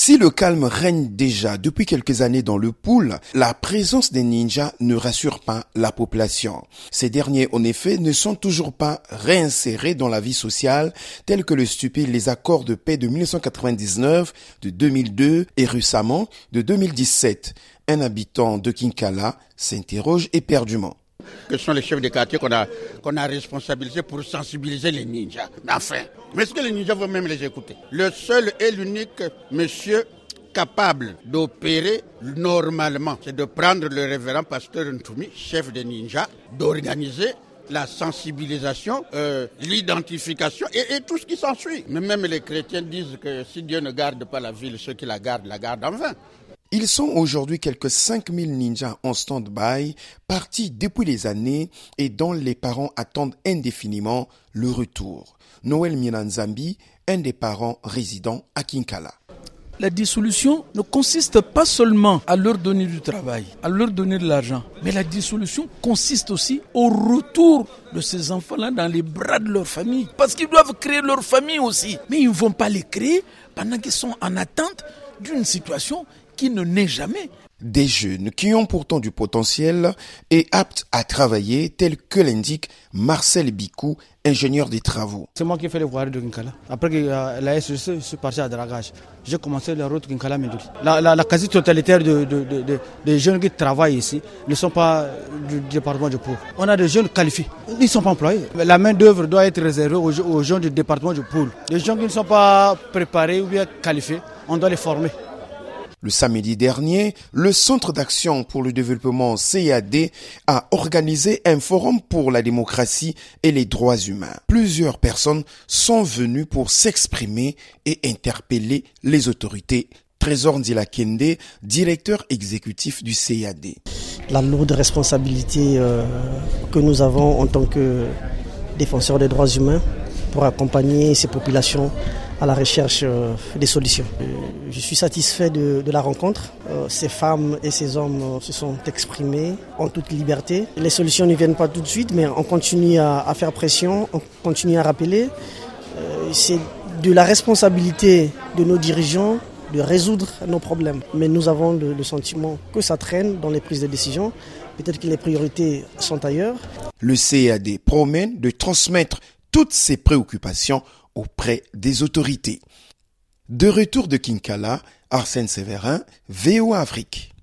Si le calme règne déjà depuis quelques années dans le pool, la présence des ninjas ne rassure pas la population. Ces derniers, en effet, ne sont toujours pas réinsérés dans la vie sociale tels que le stupide les accords de paix de 1999, de 2002 et récemment de 2017. Un habitant de Kinkala s'interroge éperdument que sont les chefs de quartier qu'on a, a responsabilisés pour sensibiliser les ninjas. Mais enfin, mais est-ce que les ninjas vont même les écouter? Le seul et l'unique monsieur capable d'opérer normalement, c'est de prendre le révérend pasteur Ntumi, chef des ninjas, d'organiser la sensibilisation, euh, l'identification et, tout ce qui s'ensuit. Mais même les chrétiens disent que si Dieu ne garde pas la ville, ceux qui la gardent la gardent en vain. Ils sont aujourd'hui quelques 5000 ninjas en stand-by, partis depuis les années et dont les parents attendent indéfiniment le retour. Noël Miranzambi, un des parents résidents à Kinkala. La dissolution ne consiste pas seulement à leur donner du travail, à leur donner de l'argent, mais la dissolution consiste aussi au retour de ces enfants-là dans les bras de leur famille. Parce qu'ils doivent créer leur famille aussi. Mais ils ne vont pas les créer pendant qu'ils sont en attente d'une situation qui ne naît jamais. Des jeunes qui ont pourtant du potentiel et aptes à travailler, tel que l'indique Marcel Bicou, ingénieur des travaux. C'est moi qui ai fait le voyage de Kinkala. Après que euh, la SEC, je suis parti à Dragage. J'ai commencé la route Kinkala-Médouli. La, la, quasi-totalité de, de, de, des jeunes qui travaillent ici ne sont pas du département du Pau. On a des jeunes qualifiés. Ils ne sont pas employés. La main-d'œuvre doit être réservée aux, aux gens du département du Pau. Les gens qui ne sont pas préparés ou bien qualifiés, on doit les former. Le samedi dernier, le Centre d'action pour le développement CAD a organisé un forum pour la démocratie et les droits humains. Plusieurs personnes sont venues pour s'exprimer et interpeller les autorités. Trésor Kende, directeur exécutif du CAD. La lourde responsabilité euh, que nous avons en tant que défenseurs des droits humains pour accompagner ces populations à la recherche euh, des solutions. Euh, je suis satisfait de, la rencontre. Euh, ces femmes et ces hommes se sont exprimés en toute liberté. Les solutions ne viennent pas tout de suite, mais on continue à, faire pression, on continue à rappeler. C'est de la responsabilité de nos dirigeants de résoudre nos problèmes. Mais nous avons le, sentiment que ça traîne dans les prises de décision. Peut-être que les priorités sont ailleurs. Le CAD promet de transmettre toutes ces préoccupations auprès des autorités. De retour de Kinkala, Arsène Séverin, VOA Afrique.